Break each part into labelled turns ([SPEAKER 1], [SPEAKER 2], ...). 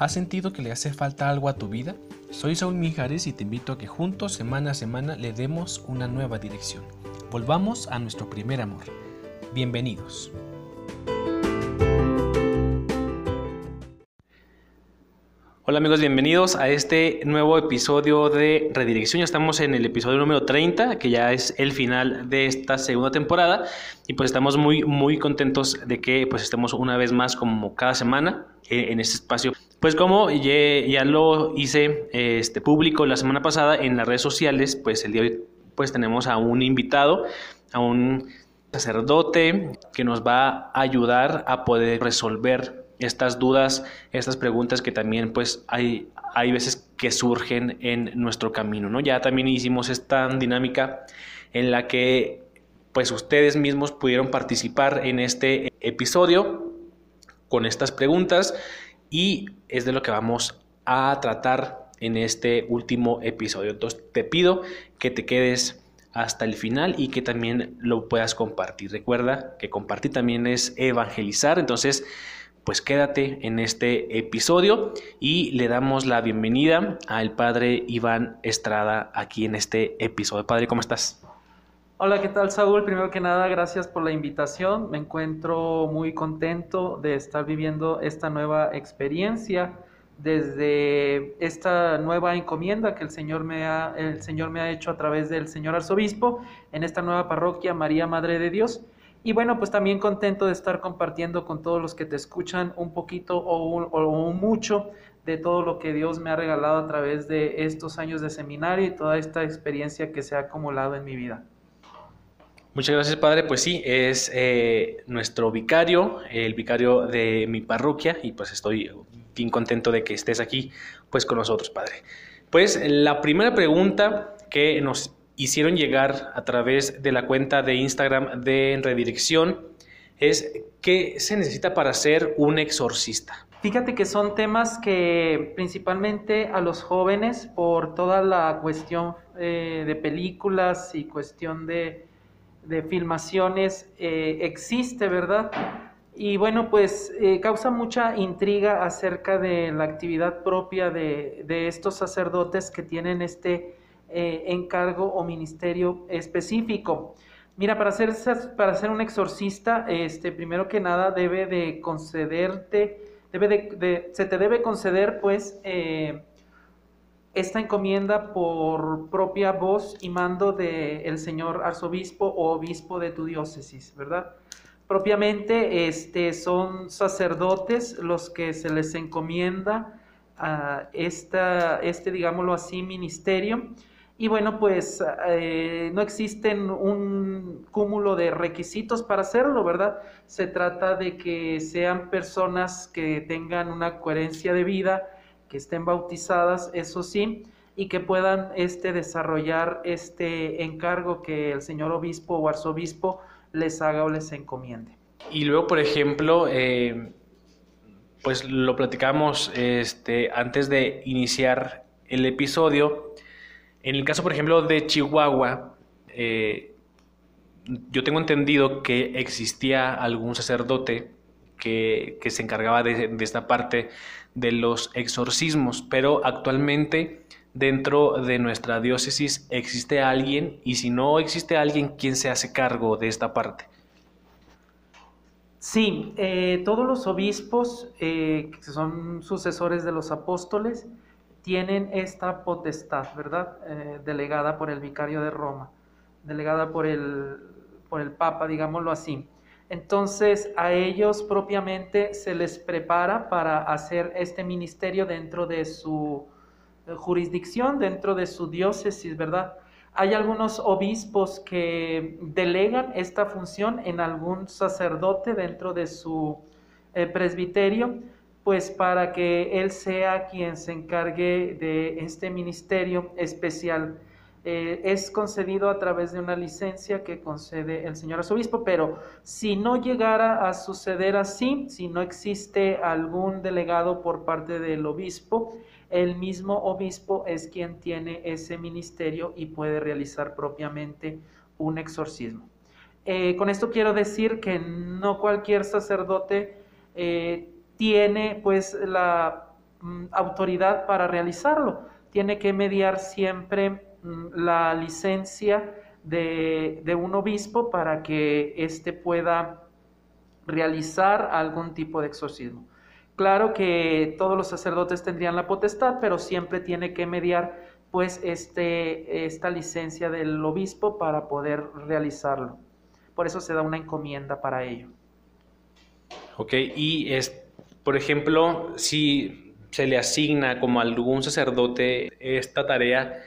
[SPEAKER 1] ¿Has sentido que le hace falta algo a tu vida? Soy Saúl Mijares y te invito a que juntos, semana a semana, le demos una nueva dirección. Volvamos a nuestro primer amor. Bienvenidos. Hola amigos, bienvenidos a este nuevo episodio de Redirección. Ya estamos en el episodio número 30, que ya es el final de esta segunda temporada. Y pues estamos muy, muy contentos de que pues estemos una vez más como cada semana eh, en este espacio. Pues como ya, lo hice este, público la semana pasada en las redes sociales, pues el día de hoy pues tenemos a un invitado, a un sacerdote que nos va a ayudar a poder resolver estas dudas, estas preguntas que también pues hay, hay veces que surgen en nuestro camino, ¿no? Ya también hicimos esta dinámica en la que pues ustedes mismos pudieron participar en este episodio con estas preguntas y es de lo que vamos a tratar en este último episodio. Entonces te pido que te quedes hasta el final y que también lo puedas compartir. Recuerda que compartir también es evangelizar, entonces pues quédate en este episodio y le damos la bienvenida al padre Iván Estrada aquí en este episodio. Padre, ¿cómo estás?
[SPEAKER 2] Hola, ¿qué tal Saúl? Primero que nada, gracias por la invitación. Me encuentro muy contento de estar viviendo esta nueva experiencia desde esta nueva encomienda que el Señor me ha, el Señor me ha hecho a través del Señor Arzobispo en esta nueva parroquia María Madre de Dios. Y bueno, pues también contento de estar compartiendo con todos los que te escuchan un poquito o, mucho de todo lo que Dios me ha regalado a través de estos años de seminario y toda esta experiencia que se ha acumulado en mi vida.
[SPEAKER 1] Muchas gracias, Padre. Pues sí, es eh, nuestro vicario, el vicario de mi parroquia, y pues estoy bien contento de que estés aquí, pues con nosotros, Padre. Pues la primera pregunta que nos hicieron llegar a través de la cuenta de Instagram de Redirección es qué se necesita para ser un exorcista.
[SPEAKER 2] Fíjate que son temas que principalmente a los jóvenes, por toda la cuestión eh, de películas y cuestión de, filmaciones, eh, existe, ¿verdad? Y bueno, pues eh, causa mucha intriga acerca de la actividad propia de, de estos sacerdotes que tienen este eh, encargo o ministerio específico. Mira, para ser, para ser un exorcista, este, primero que nada debe de concederte, debe de, se te debe conceder pues eh, esta encomienda por propia voz y mando del señor arzobispo o obispo de tu diócesis, ¿verdad? Propiamente este, son sacerdotes los que se les encomienda a esta, este, digámoslo así, ministerio y bueno, pues eh, no existen un cúmulo de requisitos para hacerlo, ¿verdad? Se trata de que sean personas que tengan una coherencia de vida, que estén bautizadas, eso sí, y que puedan este, desarrollar este encargo que el señor obispo o arzobispo les haga o les encomiende.
[SPEAKER 1] Y luego, por ejemplo, eh, pues lo platicamos este, antes de iniciar el episodio en el caso, por ejemplo, de Chihuahua, eh, yo tengo entendido que existía algún sacerdote que, se encargaba de, esta parte de los exorcismos, pero actualmente dentro de nuestra diócesis existe alguien y si no existe alguien, ¿quién se hace cargo de esta parte?
[SPEAKER 2] Sí, eh, todos los obispos eh, que son sucesores de los apóstoles tienen esta potestad, ¿verdad? Eh, delegada por el vicario de Roma, delegada por el, por el Papa, digámoslo así. Entonces a ellos propiamente se les prepara para hacer este ministerio dentro de su eh, jurisdicción, dentro de su diócesis, ¿verdad? Hay algunos obispos que delegan esta función en algún sacerdote dentro de su eh, presbiterio, pues para que Él sea quien se encargue de este ministerio especial. Eh, es concedido a través de una licencia que concede el señor arzobispo, pero si no llegara a suceder así, si no existe algún delegado por parte del obispo, el mismo obispo es quien tiene ese ministerio y puede realizar propiamente un exorcismo. Eh, con esto quiero decir que no cualquier sacerdote eh, tiene pues la mm, autoridad para realizarlo. Tiene que mediar siempre la licencia de, de, un obispo para que éste pueda realizar algún tipo de exorcismo. Claro que todos los sacerdotes tendrían la potestad, pero siempre tiene que mediar pues este, esta licencia del obispo para poder realizarlo. Por eso se da una encomienda para ello.
[SPEAKER 1] Ok, y es, por ejemplo, si se le asigna como algún sacerdote esta tarea,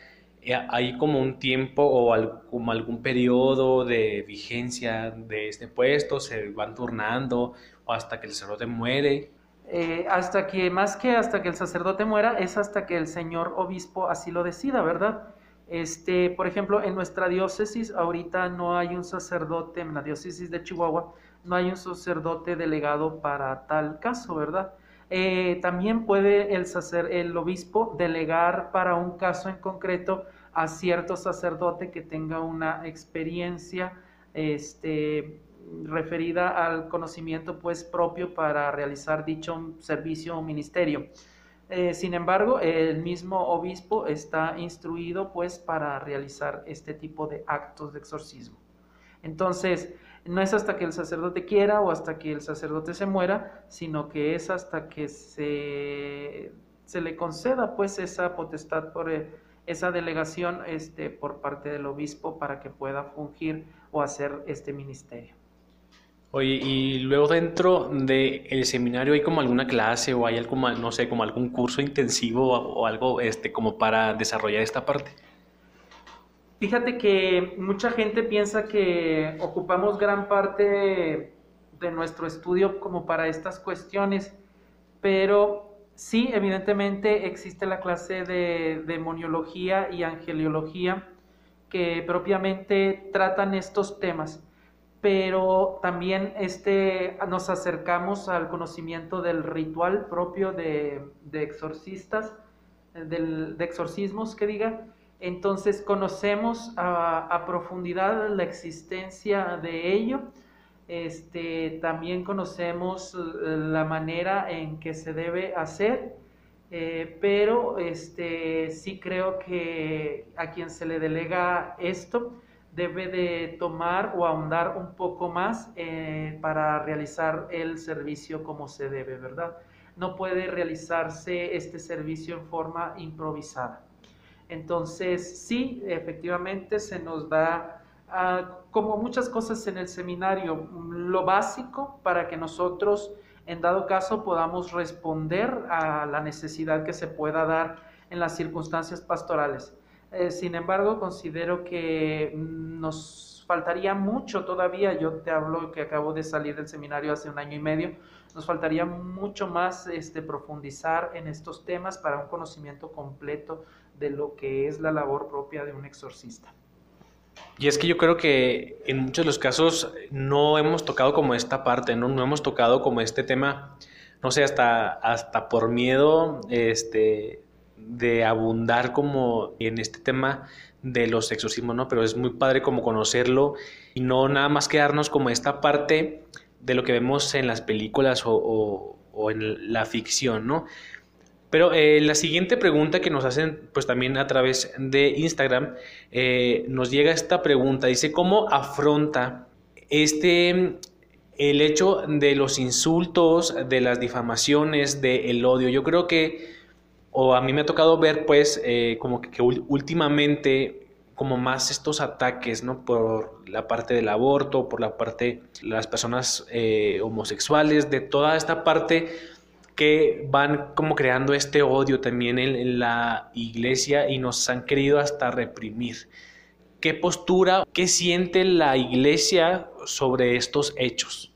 [SPEAKER 1] ¿hay como un tiempo o como algún periodo de vigencia de este puesto? ¿Se van turnando o hasta que el sacerdote muere?
[SPEAKER 2] Eh, hasta que, más que hasta que el sacerdote muera, es hasta que el señor obispo así lo decida, ¿verdad? Este, por ejemplo, en nuestra diócesis ahorita no hay un sacerdote, en la diócesis de Chihuahua, no hay un sacerdote delegado para tal caso, ¿verdad? Eh, también puede el, obispo delegar para un caso en concreto a cierto sacerdote que tenga una experiencia este, referida al conocimiento pues propio para realizar dicho servicio o ministerio. Eh, sin embargo, el mismo obispo está instruido pues para realizar este tipo de actos de exorcismo. Entonces, no es hasta que el sacerdote quiera o hasta que el sacerdote se muera, sino que es hasta que se, se le conceda pues esa potestad por eh, esa delegación este, por parte del obispo para que pueda fungir o hacer este ministerio.
[SPEAKER 1] Oye, y luego dentro del seminario hay como alguna clase o hay algo, no sé, como algún curso intensivo o, algo este, como para desarrollar esta parte.
[SPEAKER 2] Fíjate que mucha gente piensa que ocupamos gran parte de nuestro estudio como para estas cuestiones, pero sí, evidentemente existe la clase de demoniología y angeliología que propiamente tratan estos temas pero también este, nos acercamos al conocimiento del ritual propio de, exorcistas, de exorcismos que diga. Entonces conocemos a, profundidad la existencia de ello. Este, también conocemos eh, la manera en que se debe hacer, eh, pero este, sí creo que a quien se le delega esto, debe de tomar o ahondar un poco más eh, para realizar el servicio como se debe, ¿verdad? No puede realizarse este servicio en forma improvisada. Entonces, sí, efectivamente se nos da, ah, como muchas cosas en el seminario, lo básico para que nosotros, en dado caso, podamos responder a la necesidad que se pueda dar en las circunstancias pastorales. Eh, sin embargo, considero que nos faltaría mucho todavía. Yo te hablo que acabo de salir del seminario hace un año y medio. Nos faltaría mucho más este, profundizar en estos temas para un conocimiento completo de lo que es la labor propia de un exorcista.
[SPEAKER 1] Y es que yo creo que en muchos de los casos no hemos tocado como esta parte, no, no hemos tocado como este tema, no sé, hasta, hasta por miedo, este, de abundar como en este tema de los exorcismos, ¿no? Pero es muy padre como conocerlo y no nada más quedarnos como esta parte de lo que vemos en las películas o, en la ficción, ¿no? Pero eh, la siguiente pregunta que nos hacen, pues también a través de Instagram, eh, nos llega esta pregunta, dice, ¿cómo afronta este, el hecho de los insultos, de las difamaciones, del odio? Yo creo que o a mí me ha tocado ver pues eh, como que, últimamente como más estos ataques, ¿no? Por la parte del aborto, por la parte de las personas eh, homosexuales, de toda esta parte que van como creando este odio también en, la iglesia y nos han querido hasta reprimir. ¿Qué postura, qué siente la iglesia sobre estos hechos?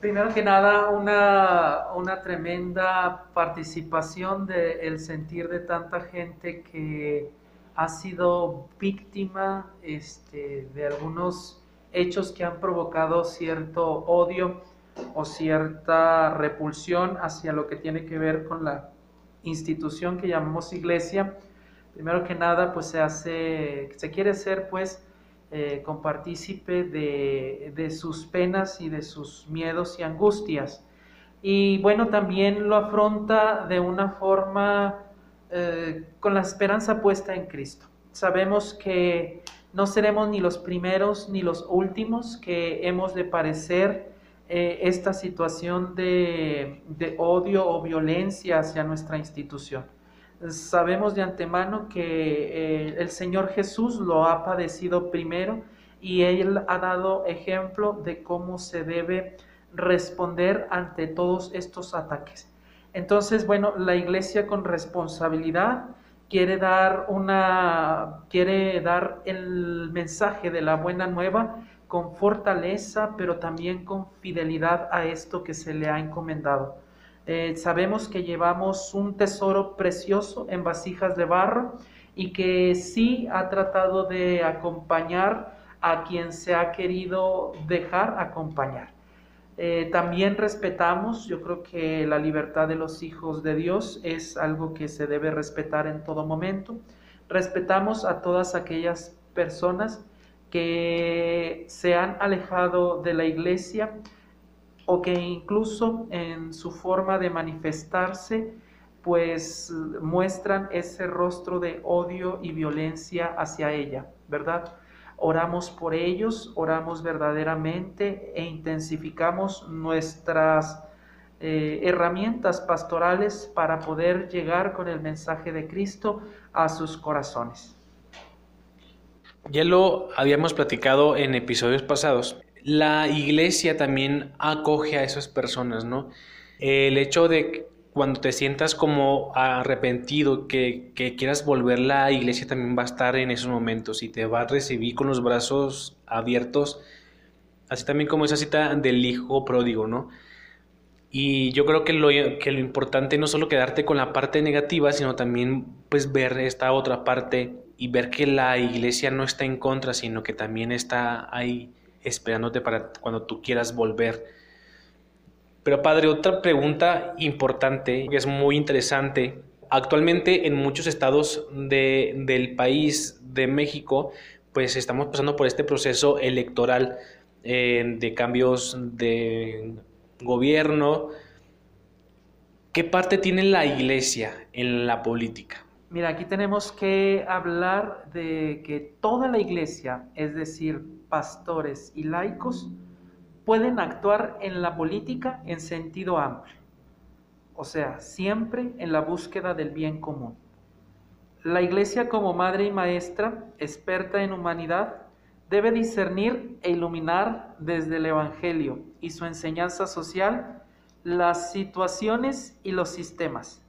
[SPEAKER 2] primero que nada, una, tremenda participación del sentir de tanta gente que ha sido víctima este, de algunos hechos que han provocado cierto odio o cierta repulsión hacia lo que tiene que ver con la institución que llamamos iglesia. Primero que nada, pues se hace, se quiere ser pues eh, compartícipe de, sus penas y de sus miedos y angustias. Y bueno, también lo afronta de una forma eh, con la esperanza puesta en Cristo. Sabemos que no seremos ni los primeros ni los últimos que hemos de parecer eh, esta situación de, odio o violencia hacia nuestra institución. Sabemos de antemano que eh, el Señor Jesús lo ha padecido primero y Él ha dado ejemplo de cómo se debe responder ante todos estos ataques. Entonces, bueno, la iglesia con responsabilidad quiere dar una quiere dar el mensaje de la buena nueva con fortaleza, pero también con fidelidad a esto que se le ha encomendado. Eh, sabemos que llevamos un tesoro precioso en vasijas de barro y que sí ha tratado de acompañar a quien se ha querido dejar acompañar. Eh, también respetamos, yo creo que la libertad de los hijos de Dios es algo que se debe respetar en todo momento. Respetamos a todas aquellas personas que se han alejado de la iglesia o que incluso en su forma de manifestarse pues muestran ese rostro de odio y violencia hacia ella, ¿verdad? Oramos por ellos, oramos verdaderamente e intensificamos nuestras eh, herramientas pastorales para poder llegar con el mensaje de Cristo a sus corazones.
[SPEAKER 1] Ya lo habíamos platicado en episodios pasados. La iglesia también acoge a esas personas, ¿no? El hecho de cuando te sientas como arrepentido, que, quieras volver, la iglesia también va a estar en esos momentos y te va a recibir con los brazos abiertos, así también como esa cita del hijo pródigo, ¿no? Y yo creo que lo, que lo importante no solo quedarte con la parte negativa, sino también pues ver esta otra parte y ver que la iglesia no está en contra, sino que también está ahí esperándote para cuando tú quieras volver pero padre, otra pregunta importante, que es muy interesante. Actualmente en muchos estados del país de México, pues estamos pasando por este proceso electoral eh, de cambios de gobierno. ¿Qué parte tiene la iglesia en la política?
[SPEAKER 2] Mira, aquí tenemos que hablar de que toda la iglesia, es decir, pastores y laicos, pueden actuar en la política en sentido amplio, o sea, siempre en la búsqueda del bien común. La Iglesia como madre y maestra, experta en humanidad, debe discernir e iluminar desde el Evangelio y su enseñanza social las situaciones y los sistemas,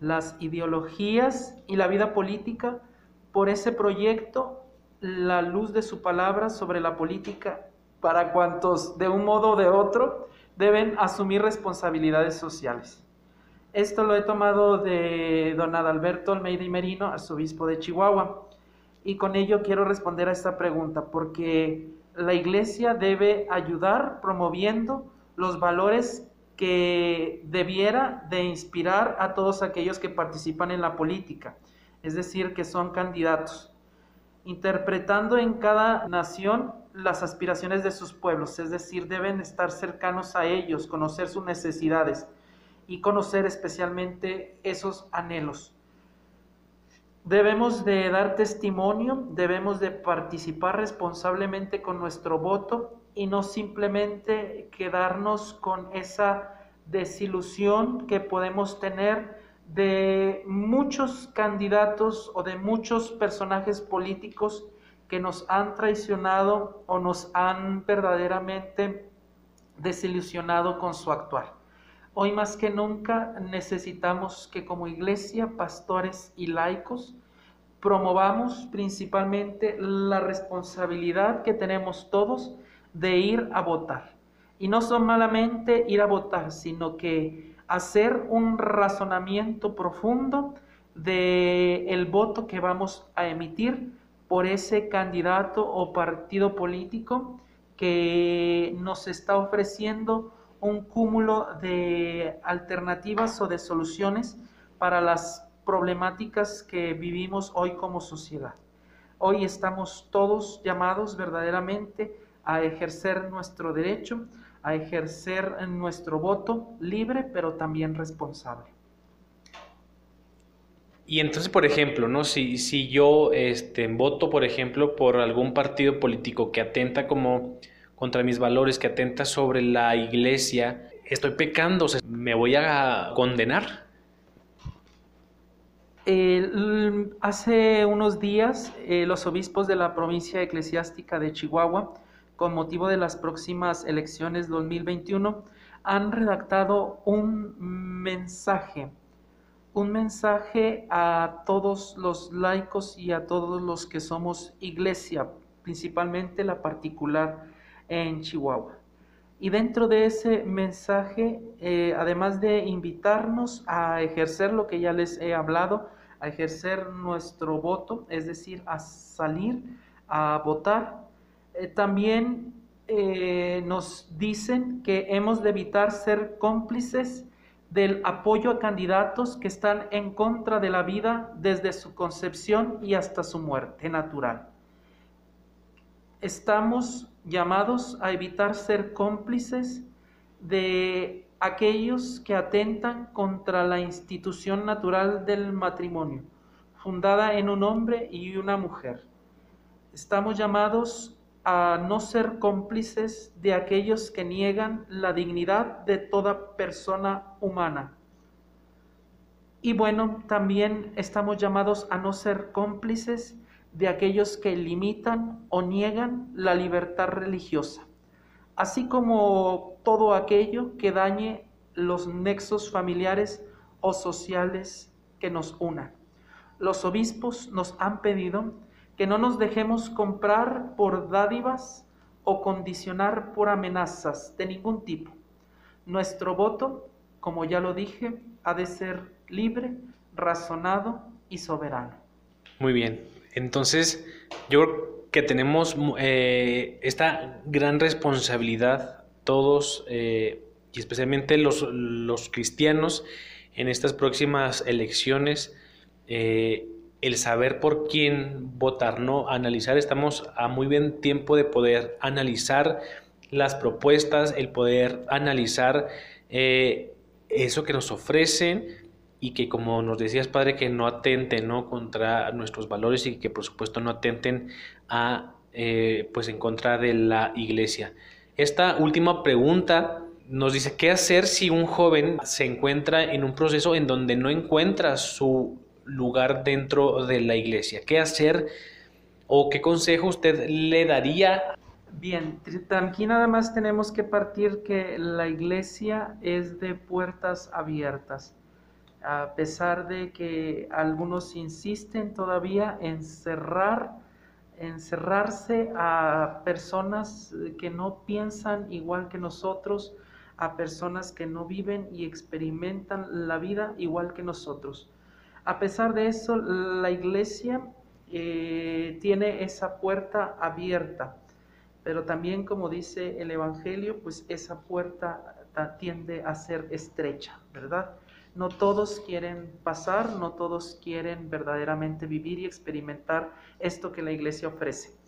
[SPEAKER 2] las ideologías y la vida política por ese proyecto, la luz de su palabra sobre la política para cuantos de un modo o de otro deben asumir responsabilidades sociales. Esto lo he tomado de don Adalberto Almeida y Merino, arzobispo de Chihuahua, y con ello quiero responder a esta pregunta, porque la iglesia debe ayudar promoviendo los valores que debiera de inspirar a todos aquellos que participan en la política, es decir, que son candidatos, interpretando en cada nación las aspiraciones de sus pueblos, es decir, deben estar cercanos a ellos, conocer sus necesidades y conocer especialmente esos anhelos. Debemos de dar testimonio, debemos de participar responsablemente con nuestro voto y no simplemente quedarnos con esa desilusión que podemos tener de muchos candidatos o de muchos personajes políticos que nos han traicionado o nos han verdaderamente desilusionado con su actuar. Hoy más que nunca necesitamos que como iglesia, pastores y laicos, promovamos principalmente la responsabilidad que tenemos todos de ir a votar. Y no solamente ir a votar, sino que hacer un razonamiento profundo de el voto que vamos a emitir por ese candidato o partido político que nos está ofreciendo un cúmulo de alternativas o de soluciones para las problemáticas que vivimos hoy como sociedad. Hoy estamos todos llamados verdaderamente a ejercer nuestro derecho, a ejercer nuestro voto libre, pero también responsable.
[SPEAKER 1] Y entonces, por ejemplo, ¿no? Si, si yo este, voto, por ejemplo, por algún partido político que atenta como contra mis valores, que atenta sobre la iglesia, estoy pecando, ¿me voy a condenar?
[SPEAKER 2] hace unos días, eh, los obispos de la provincia eclesiástica de Chihuahua, con motivo de las próximas elecciones 2021, han redactado un mensaje, un mensaje a todos los laicos y a todos los que somos iglesia, principalmente la particular en Chihuahua. Y dentro de ese mensaje, eh, además de invitarnos a ejercer lo que ya les he hablado, a ejercer nuestro voto, es decir, a salir a votar, eh, también eh, nos dicen que hemos de evitar ser cómplices del apoyo a candidatos que están en contra de la vida desde su concepción y hasta su muerte natural. Estamos llamados a evitar ser cómplices de aquellos que atentan contra la institución natural del matrimonio, fundada en un hombre y una mujer. Estamos llamados a no ser cómplices de aquellos que niegan la dignidad de toda persona humana. Y bueno, también estamos llamados a no ser cómplices de aquellos que limitan o niegan la libertad religiosa, así como todo aquello que dañe los nexos familiares o sociales que nos unan. Los obispos nos han pedido que no nos dejemos comprar por dádivas o condicionar por amenazas de ningún tipo. Nuestro voto, como ya lo dije, ha de ser libre, razonado y soberano.
[SPEAKER 1] Muy bien, entonces, yo creo que tenemos eh, esta gran responsabilidad todos, eh, y especialmente los, los, cristianos, en estas próximas elecciones, eh, el saber por quién votar, ¿no? Analizar, estamos a muy bien tiempo de poder analizar las propuestas, el poder analizar eso que nos ofrecen y que como nos decías padre que no atenten ¿no? contra nuestros valores y que por supuesto no atenten a eh, pues en contra de la iglesia esta última pregunta nos dice qué hacer si un joven se encuentra en un proceso en donde no encuentra su lugar dentro de la iglesia qué hacer o qué consejo usted le daría
[SPEAKER 2] Bien, aquí nada más tenemos que partir que la iglesia es de puertas abiertas. A pesar de que algunos insisten todavía en cerrar, encerrarse a personas que no piensan igual que nosotros, a personas que no viven y experimentan la vida igual que nosotros. A pesar de eso, la iglesia eh, tiene esa puerta abierta, pero también como dice el Evangelio, pues esa puerta tiende a ser estrecha, ¿verdad? No todos quieren pasar, no todos quieren verdaderamente vivir y experimentar esto que la iglesia ofrece.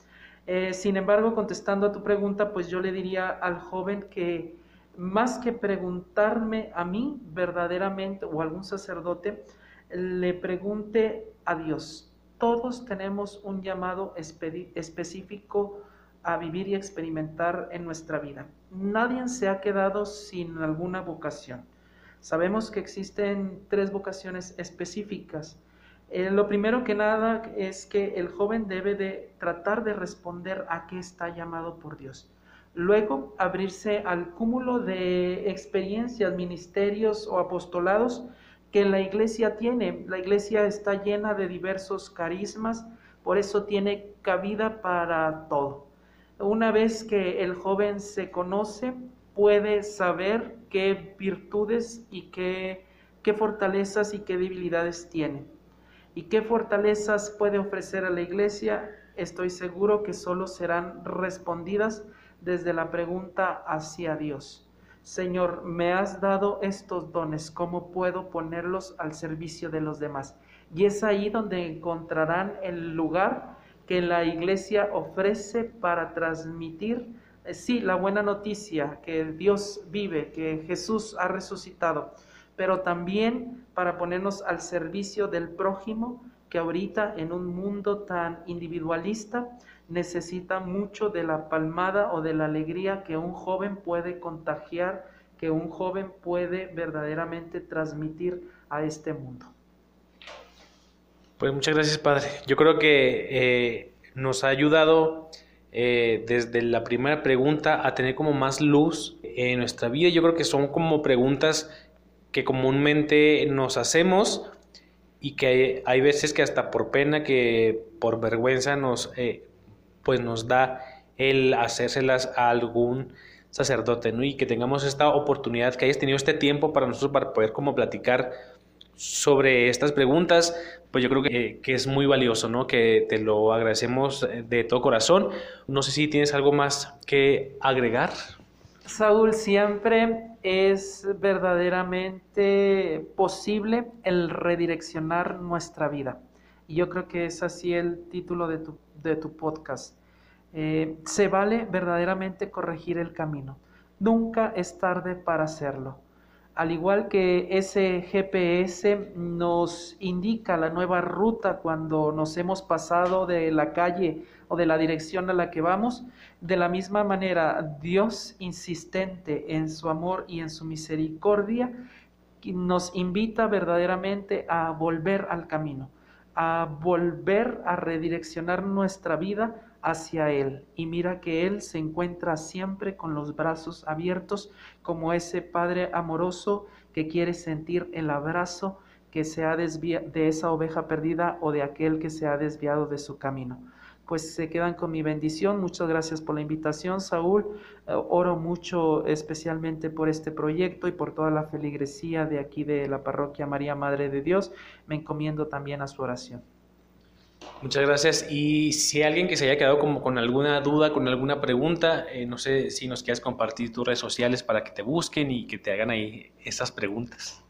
[SPEAKER 2] Eh, sin embargo, contestando a tu pregunta, pues yo le diría al joven que más que preguntarme a mí verdaderamente o a algún sacerdote, le pregunte a Dios. Todos tenemos un llamado específico a vivir y experimentar en nuestra vida. Nadie se ha quedado sin alguna vocación. Sabemos que existen tres vocaciones específicas. Eh, lo primero que nada es que el joven debe de tratar de responder a qué está llamado por Dios. Luego, abrirse al cúmulo de experiencias, ministerios o apostolados que la iglesia tiene. La iglesia está llena de diversos carismas, por eso tiene cabida para todo. Una vez que el joven se conoce, puede saber qué virtudes y qué, qué fortalezas y qué debilidades tiene. Y qué fortalezas puede ofrecer a la iglesia, estoy seguro que solo serán respondidas desde la pregunta hacia Dios. Señor, me has dado estos dones, ¿cómo puedo ponerlos al servicio de los demás? Y es ahí donde encontrarán el lugar que la iglesia ofrece para transmitir eh, sí, la buena noticia, que Dios vive, que Jesús ha resucitado, pero también para ponernos al servicio del prójimo, que ahorita en un mundo tan individualista necesita mucho de la palmada o de la alegría que un joven puede contagiar, que un joven puede verdaderamente transmitir a este mundo.
[SPEAKER 1] Pues muchas gracias, Padre. Yo creo que eh, nos ha ayudado eh, desde la primera pregunta a tener como más luz en nuestra vida. Yo creo que son como preguntas que comúnmente nos hacemos y que hay, veces que hasta por pena, que por vergüenza nos, eh, pues nos da el hacérselas a algún sacerdote, ¿no? Y que tengamos esta oportunidad, que hayas tenido este tiempo para nosotros para poder como platicar sobre estas preguntas, pues yo creo que, que, es muy valioso, ¿no? Que te lo agradecemos de todo corazón. No sé si tienes algo más que agregar.
[SPEAKER 2] Saúl, siempre es verdaderamente posible el redireccionar nuestra vida. Y yo creo que es así el título de tu, de tu podcast. Eh, se vale verdaderamente corregir el camino. Nunca es tarde para hacerlo al igual que ese GPS nos indica la nueva ruta cuando nos hemos pasado de la calle o de la dirección a la que vamos, de la misma manera Dios insistente en su amor y en su misericordia nos invita verdaderamente a volver al camino, a volver a redireccionar nuestra vida hacia Él. Y mira que Él se encuentra siempre con los brazos abiertos como ese Padre amoroso que quiere sentir el abrazo que se ha desviado de esa oveja perdida o de aquel que se ha desviado de su camino. Pues se quedan con mi bendición. Muchas gracias por la invitación, Saúl. Eh, oro mucho especialmente por este proyecto y por toda la feligresía de aquí de la parroquia María Madre de Dios. Me encomiendo también a su oración.
[SPEAKER 1] Muchas gracias. Y si alguien que se haya quedado como con alguna duda, con alguna pregunta, eh, no sé si nos quieres compartir tus redes sociales para que te busquen y que te hagan ahí esas preguntas.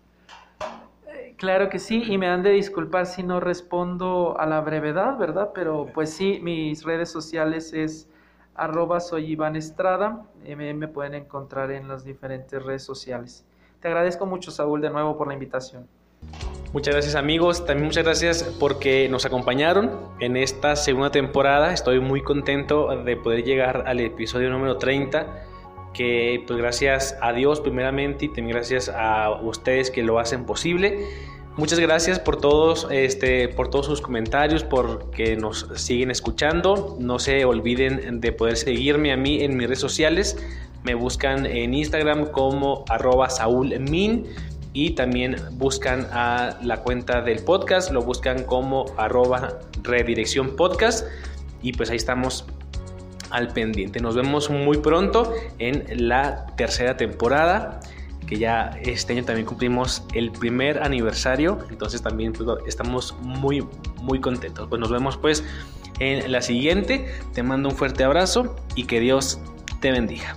[SPEAKER 2] Claro que sí, y me han de disculpar si no respondo a la brevedad, ¿verdad? Pero pues sí, mis redes sociales es arroba soy Iván Estrada, eh, me pueden encontrar en las diferentes redes sociales. Te agradezco mucho, Saúl, de nuevo por la invitación.
[SPEAKER 1] Muchas gracias amigos, también muchas gracias porque nos acompañaron en esta segunda temporada. Estoy muy contento de poder llegar al episodio número 30, que pues gracias a Dios primeramente y también gracias a ustedes que lo hacen posible. Muchas gracias por todos, este, por todos sus comentarios, por que nos siguen escuchando. No se olviden de poder seguirme a mí en mis redes sociales. Me buscan en Instagram como arroba saulmin y también buscan a la cuenta del podcast, lo buscan como arroba redirección podcast y pues ahí estamos al pendiente. Nos vemos muy pronto en la tercera temporada, que ya este año también cumplimos el primer aniversario, entonces también pues, estamos muy, muy contentos. Pues nos vemos pues en la siguiente, te mando un fuerte abrazo y que Dios te bendiga.